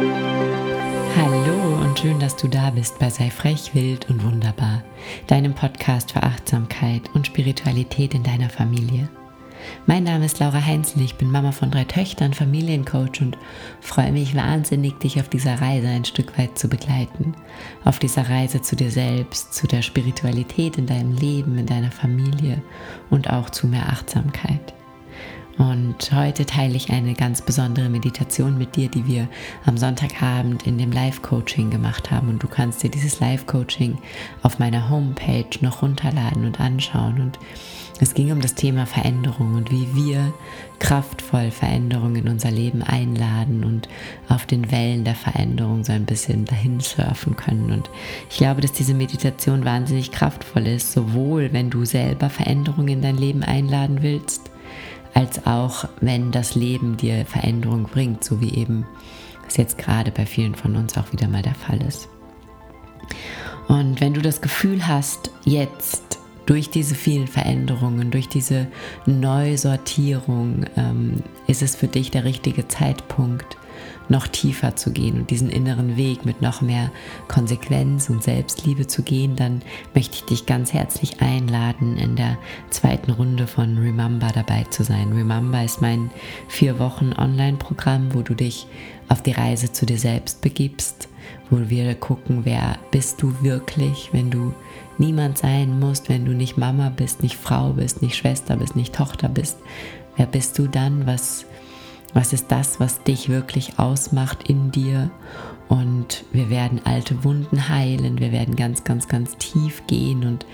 Hallo und schön, dass du da bist bei Sei frech, wild und wunderbar, deinem Podcast für Achtsamkeit und Spiritualität in deiner Familie. Mein Name ist Laura Heinzel, ich bin Mama von drei Töchtern, Familiencoach und freue mich wahnsinnig, dich auf dieser Reise ein Stück weit zu begleiten. Auf dieser Reise zu dir selbst, zu der Spiritualität in deinem Leben, in deiner Familie und auch zu mehr Achtsamkeit. Und heute teile ich eine ganz besondere Meditation mit dir, die wir am Sonntagabend in dem Live-Coaching gemacht haben. Und du kannst dir dieses Live-Coaching auf meiner Homepage noch runterladen und anschauen. Und es ging um das Thema Veränderung und wie wir kraftvoll Veränderung in unser Leben einladen und auf den Wellen der Veränderung so ein bisschen dahin surfen können. Und ich glaube, dass diese Meditation wahnsinnig kraftvoll ist, sowohl wenn du selber Veränderung in dein Leben einladen willst, als auch wenn das Leben dir Veränderung bringt, so wie eben es jetzt gerade bei vielen von uns auch wieder mal der Fall ist. Und wenn du das Gefühl hast, jetzt durch diese vielen Veränderungen, durch diese Neusortierung, ähm, ist es für dich der richtige Zeitpunkt, noch tiefer zu gehen und diesen inneren Weg mit noch mehr Konsequenz und Selbstliebe zu gehen, dann möchte ich dich ganz herzlich einladen, in der zweiten Runde von Remember dabei zu sein. Remember ist mein vier Wochen Online-Programm, wo du dich auf die Reise zu dir selbst begibst, wo wir gucken, wer bist du wirklich, wenn du niemand sein musst, wenn du nicht Mama bist, nicht Frau bist, nicht Schwester bist, nicht Tochter bist. Wer bist du dann? Was was ist das, was dich wirklich ausmacht in dir? Und wir werden alte Wunden heilen, wir werden ganz, ganz, ganz tief gehen und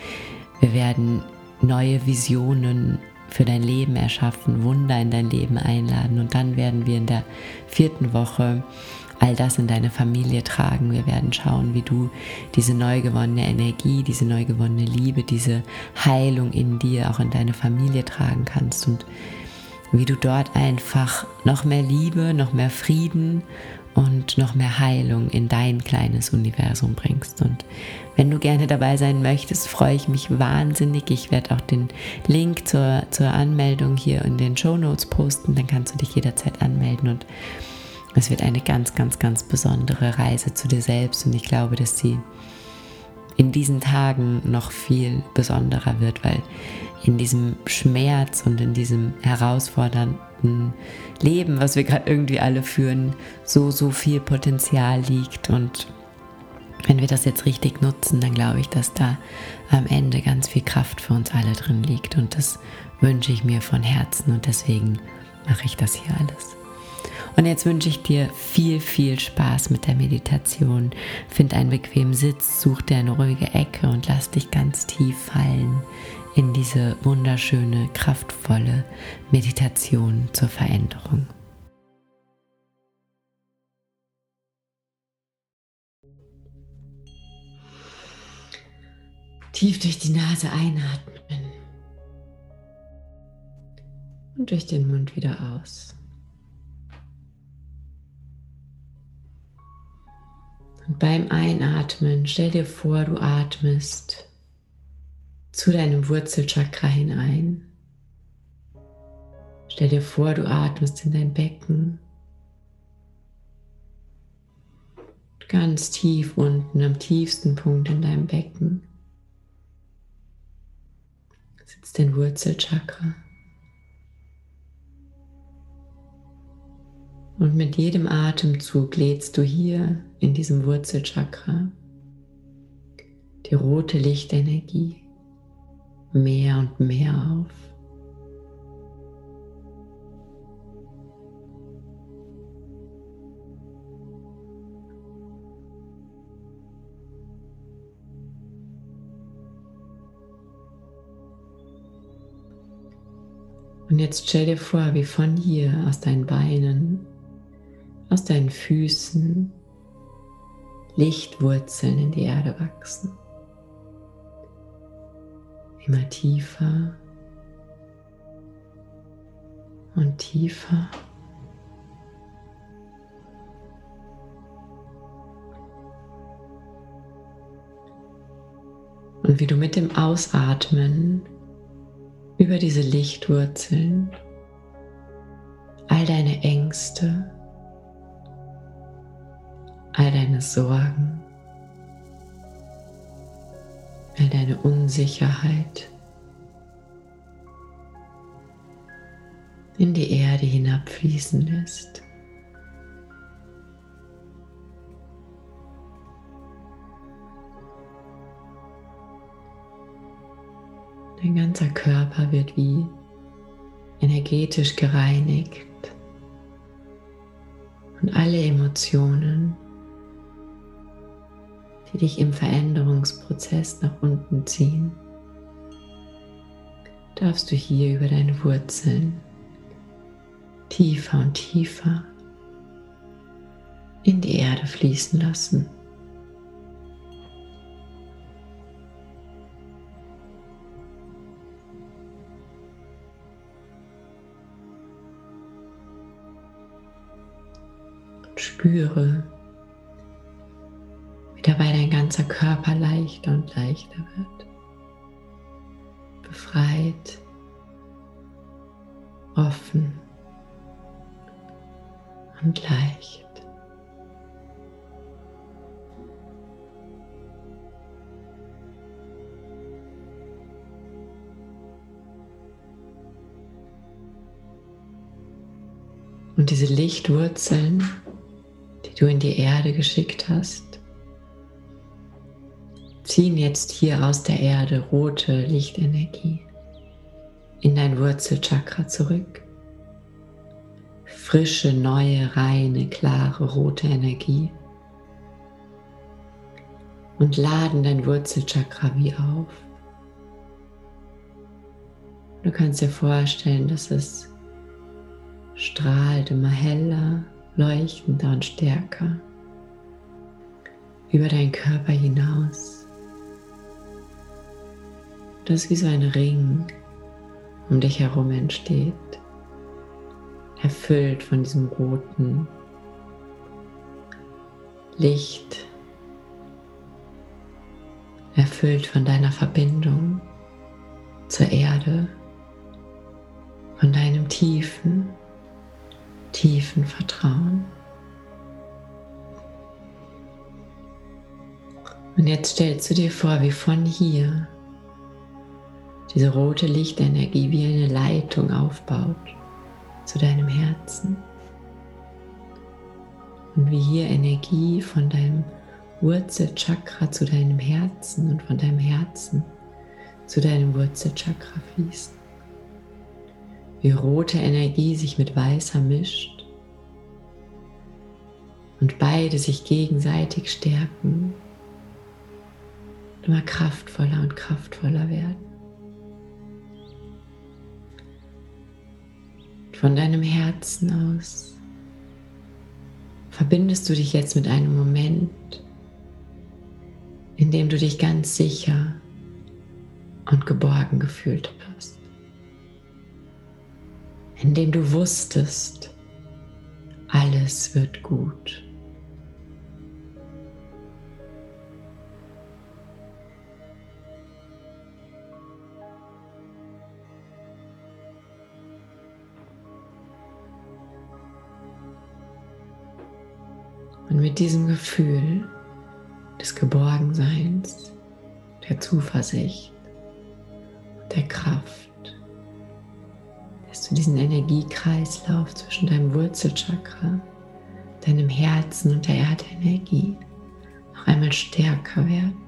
wir werden neue Visionen für dein Leben erschaffen, Wunder in dein Leben einladen. Und dann werden wir in der vierten Woche all das in deine Familie tragen. Wir werden schauen, wie du diese neu gewonnene Energie, diese neu gewonnene Liebe, diese Heilung in dir auch in deine Familie tragen kannst. Und wie du dort einfach noch mehr Liebe, noch mehr Frieden und noch mehr Heilung in dein kleines Universum bringst. Und wenn du gerne dabei sein möchtest, freue ich mich wahnsinnig. Ich werde auch den Link zur, zur Anmeldung hier in den Show Notes posten. Dann kannst du dich jederzeit anmelden und es wird eine ganz, ganz, ganz besondere Reise zu dir selbst. Und ich glaube, dass sie in diesen Tagen noch viel besonderer wird, weil in diesem Schmerz und in diesem herausfordernden Leben, was wir gerade irgendwie alle führen, so, so viel Potenzial liegt. Und wenn wir das jetzt richtig nutzen, dann glaube ich, dass da am Ende ganz viel Kraft für uns alle drin liegt. Und das wünsche ich mir von Herzen und deswegen mache ich das hier alles. Und jetzt wünsche ich dir viel, viel Spaß mit der Meditation. Find einen bequemen Sitz, such dir eine ruhige Ecke und lass dich ganz tief fallen in diese wunderschöne, kraftvolle Meditation zur Veränderung. Tief durch die Nase einatmen und durch den Mund wieder aus. Und beim Einatmen stell dir vor, du atmest zu deinem Wurzelchakra hinein. Stell dir vor, du atmest in dein Becken. Ganz tief unten, am tiefsten Punkt in deinem Becken, sitzt dein Wurzelchakra. Und mit jedem Atemzug lädst du hier in diesem Wurzelchakra die rote Lichtenergie mehr und mehr auf. Und jetzt stell dir vor, wie von hier aus deinen Beinen, aus deinen Füßen Lichtwurzeln in die Erde wachsen immer tiefer und tiefer. Und wie du mit dem Ausatmen über diese Lichtwurzeln all deine Ängste, all deine Sorgen, deine Unsicherheit in die Erde hinabfließen lässt. Dein ganzer Körper wird wie energetisch gereinigt und alle Emotionen, die dich im Veränderungsprozess nach unten ziehen, darfst du hier über deine Wurzeln tiefer und tiefer in die Erde fließen lassen. spüre, leichter und leichter wird. Befreit, offen und leicht. Und diese Lichtwurzeln du in die Erde geschickt hast, ziehen jetzt hier aus der Erde rote Lichtenergie in dein Wurzelchakra zurück. Frische, neue, reine, klare, rote Energie. Und laden dein Wurzelchakra wie auf. Du kannst dir vorstellen, dass es strahlt immer heller leuchtender und stärker über deinen Körper hinaus. Das wie so ein Ring um dich herum entsteht, erfüllt von diesem roten Licht, erfüllt von deiner Verbindung zur Erde, von deinem tiefen tiefen Vertrauen. Und jetzt stellst du dir vor, wie von hier diese rote Lichtenergie wie eine Leitung aufbaut zu deinem Herzen. Und wie hier Energie von deinem Wurzelchakra zu deinem Herzen und von deinem Herzen zu deinem Wurzelchakra fließt wie rote Energie sich mit weißer mischt und beide sich gegenseitig stärken immer kraftvoller und kraftvoller werden. Von deinem Herzen aus verbindest du dich jetzt mit einem Moment, in dem du dich ganz sicher und geborgen gefühlt hast in dem du wusstest, alles wird gut. Und mit diesem Gefühl des Geborgenseins, der Zuversicht, der Kraft, du diesen Energiekreislauf zwischen deinem Wurzelchakra, deinem Herzen und der Erdenergie noch einmal stärker werden.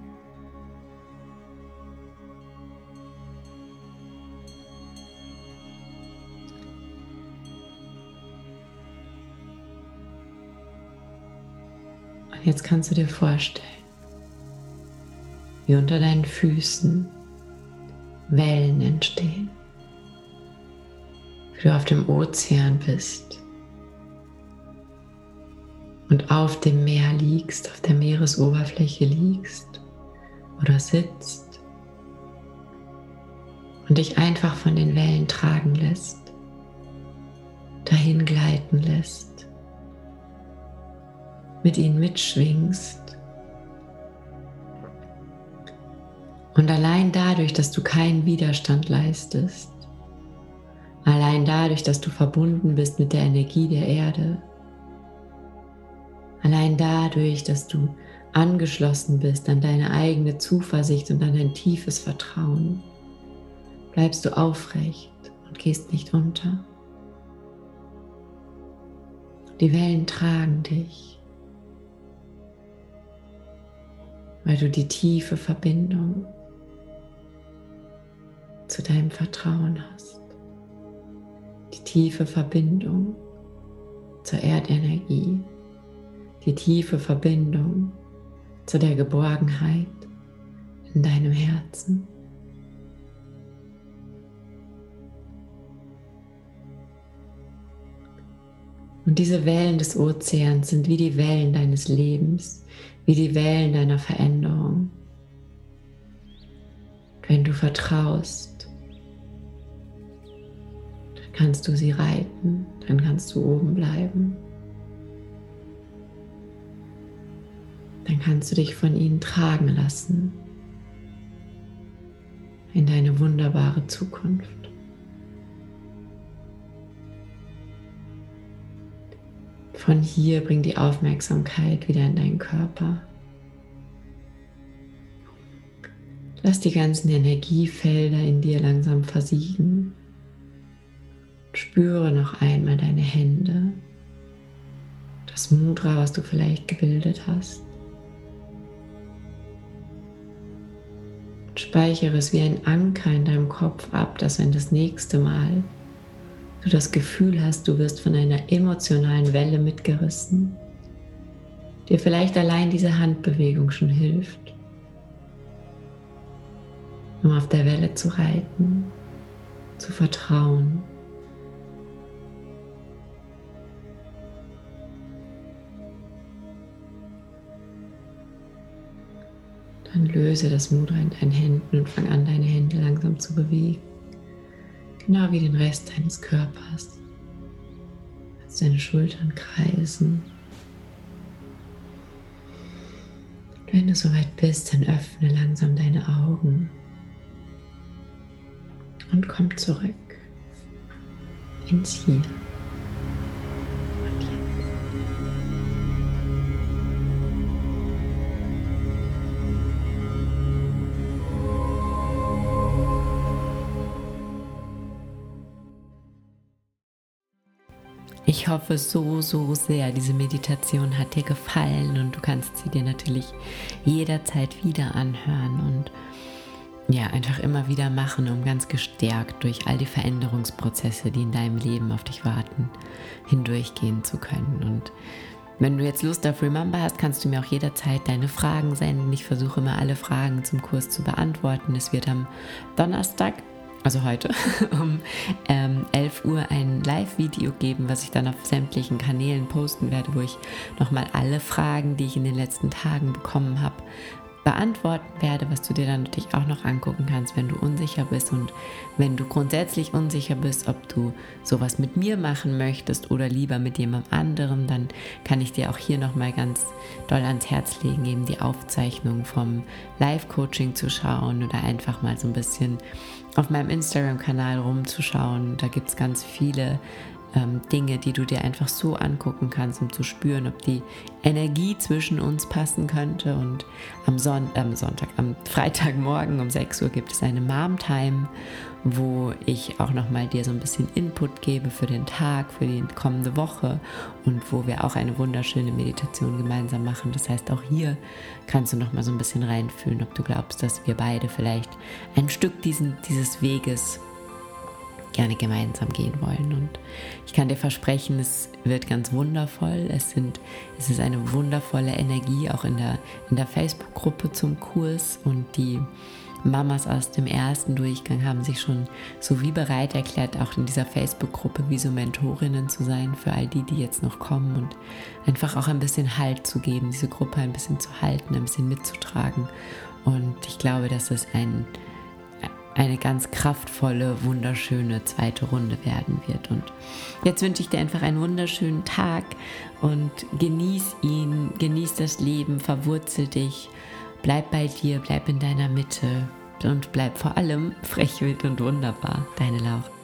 Jetzt kannst du dir vorstellen, wie unter deinen Füßen Wellen entstehen. Wie du auf dem Ozean bist und auf dem Meer liegst, auf der Meeresoberfläche liegst oder sitzt und dich einfach von den Wellen tragen lässt, dahin gleiten lässt, mit ihnen mitschwingst. Und allein dadurch, dass du keinen Widerstand leistest, Allein dadurch, dass du verbunden bist mit der Energie der Erde. Allein dadurch, dass du angeschlossen bist an deine eigene Zuversicht und an dein tiefes Vertrauen, bleibst du aufrecht und gehst nicht unter. Die Wellen tragen dich, weil du die tiefe Verbindung zu deinem Vertrauen hast. Die tiefe Verbindung zur Erdenergie. Die tiefe Verbindung zu der Geborgenheit in deinem Herzen. Und diese Wellen des Ozeans sind wie die Wellen deines Lebens, wie die Wellen deiner Veränderung. Wenn du vertraust, dann kannst du sie reiten, dann kannst du oben bleiben. Dann kannst du dich von ihnen tragen lassen in deine wunderbare Zukunft. Von hier bring die Aufmerksamkeit wieder in deinen Körper. Lass die ganzen Energiefelder in dir langsam versiegen. Spüre noch einmal deine Hände, das Mudra, was du vielleicht gebildet hast. speichere es wie ein Anker in deinem Kopf ab, dass wenn das nächste Mal du das Gefühl hast, du wirst von einer emotionalen Welle mitgerissen, dir vielleicht allein diese Handbewegung schon hilft, um auf der Welle zu reiten, zu vertrauen. Dann löse das Mudra in deinen Händen und fang an, deine Hände langsam zu bewegen genau wie den Rest deines Körpers. Lass deine Schultern kreisen. Wenn du soweit bist, dann öffne langsam deine Augen und komm zurück ins Hier. Ich hoffe so, so sehr, diese Meditation hat dir gefallen und du kannst sie dir natürlich jederzeit wieder anhören und ja, einfach immer wieder machen, um ganz gestärkt durch all die Veränderungsprozesse, die in deinem Leben auf dich warten, hindurchgehen zu können. Und wenn du jetzt Lust auf Remember hast, kannst du mir auch jederzeit deine Fragen senden. Ich versuche immer alle Fragen zum Kurs zu beantworten. Es wird am Donnerstag also heute, um ähm, 11 Uhr ein Live-Video geben, was ich dann auf sämtlichen Kanälen posten werde, wo ich nochmal alle Fragen, die ich in den letzten Tagen bekommen habe, beantworten werde, was du dir dann natürlich auch noch angucken kannst, wenn du unsicher bist und wenn du grundsätzlich unsicher bist, ob du sowas mit mir machen möchtest oder lieber mit jemand anderem, dann kann ich dir auch hier nochmal ganz doll ans Herz legen, eben die Aufzeichnung vom Live-Coaching zu schauen oder einfach mal so ein bisschen auf meinem Instagram-Kanal rumzuschauen. Da gibt es ganz viele ähm, Dinge, die du dir einfach so angucken kannst, um zu spüren, ob die Energie zwischen uns passen könnte. Und am Son äh, Sonntag, am Freitagmorgen um 6 Uhr gibt es eine Mom-Time, wo ich auch nochmal dir so ein bisschen Input gebe für den Tag, für die kommende Woche und wo wir auch eine wunderschöne Meditation gemeinsam machen. Das heißt, auch hier kannst du nochmal so ein bisschen reinfühlen, ob du glaubst, dass wir beide vielleicht ein Stück diesen, dieses Weges gerne gemeinsam gehen wollen. Und ich kann dir versprechen, es wird ganz wundervoll. Es, sind, es ist eine wundervolle Energie auch in der, in der Facebook-Gruppe zum Kurs und die Mamas aus dem ersten Durchgang haben sich schon so wie bereit erklärt, auch in dieser Facebook-Gruppe wie so Mentorinnen zu sein für all die, die jetzt noch kommen und einfach auch ein bisschen Halt zu geben, diese Gruppe ein bisschen zu halten, ein bisschen mitzutragen. Und ich glaube, dass es ein eine ganz kraftvolle, wunderschöne zweite Runde werden wird. Und jetzt wünsche ich dir einfach einen wunderschönen Tag und genieß ihn, genieß das Leben, verwurzel dich, bleib bei dir, bleib in deiner Mitte und bleib vor allem frech, wild und wunderbar. Deine Laura.